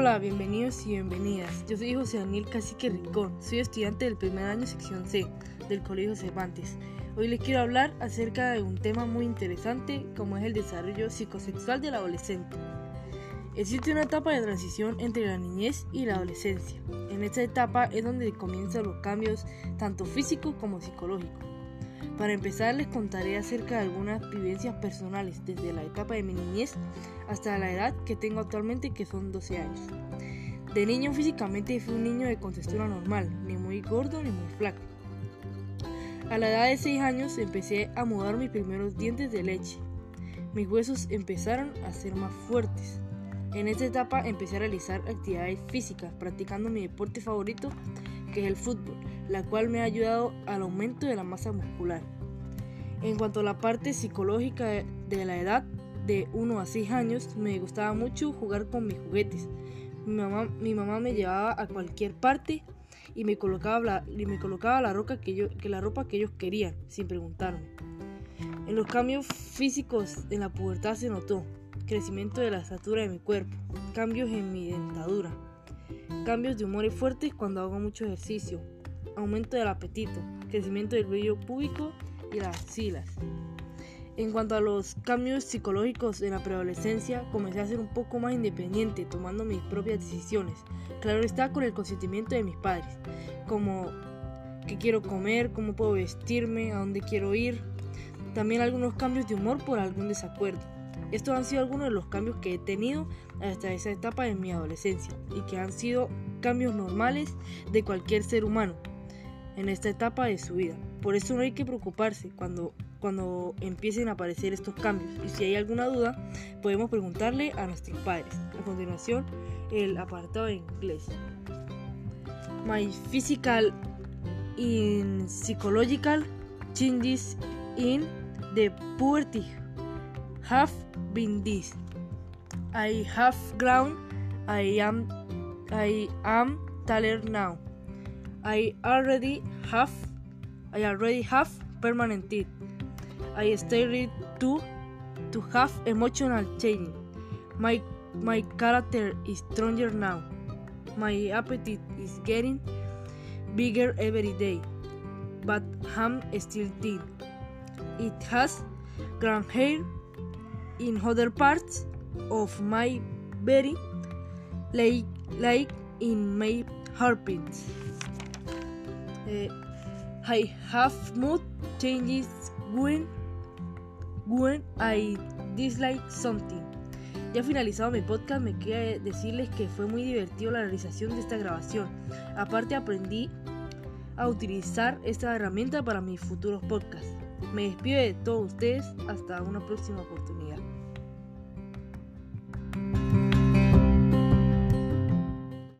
Hola, bienvenidos y bienvenidas. Yo soy José Daniel Cacique Rincón, soy estudiante del primer año sección C del Colegio Cervantes. Hoy les quiero hablar acerca de un tema muy interesante como es el desarrollo psicosexual del adolescente. Existe una etapa de transición entre la niñez y la adolescencia. En esta etapa es donde comienzan los cambios tanto físicos como psicológicos. Para empezar les contaré acerca de algunas vivencias personales desde la etapa de mi niñez hasta la edad que tengo actualmente que son 12 años. De niño físicamente fui un niño de contextura normal, ni muy gordo ni muy flaco. A la edad de 6 años empecé a mudar mis primeros dientes de leche. Mis huesos empezaron a ser más fuertes. En esta etapa empecé a realizar actividades físicas, practicando mi deporte favorito, que es el fútbol, la cual me ha ayudado al aumento de la masa muscular. En cuanto a la parte psicológica de la edad de 1 a 6 años, me gustaba mucho jugar con mis juguetes. Mi mamá, me llevaba a cualquier parte y me colocaba la, me colocaba la, ropa que yo, que la ropa que ellos querían, sin preguntarme. En los cambios físicos en la pubertad se notó crecimiento de la estatura de mi cuerpo, cambios en mi dentadura, cambios de humores fuertes cuando hago mucho ejercicio, aumento del apetito, crecimiento del vello púbico y las axilas. En cuanto a los cambios psicológicos en la preadolescencia, comencé a ser un poco más independiente, tomando mis propias decisiones. Claro está con el consentimiento de mis padres, como qué quiero comer, cómo puedo vestirme, a dónde quiero ir. También algunos cambios de humor por algún desacuerdo. Estos han sido algunos de los cambios que he tenido hasta esa etapa de mi adolescencia y que han sido cambios normales de cualquier ser humano en esta etapa de su vida. Por eso no hay que preocuparse cuando, cuando empiecen a aparecer estos cambios. Y si hay alguna duda, podemos preguntarle a nuestros padres. A continuación, el apartado en inglés. My physical and psychological changes in the puberty have been this. I have grown. I am I am taller now. I already have I already have permanent teeth. I started to to have emotional change. My my character is stronger now. My appetite is getting bigger every day. But I'm still thin. It has grown hair in other parts of my body like like in my armpits. Uh, I have mood changes when, when I dislike something. Ya finalizado mi podcast, me queda decirles que fue muy divertido la realización de esta grabación. Aparte aprendí a utilizar esta herramienta para mis futuros podcasts. Me despido de todos ustedes hasta una próxima oportunidad.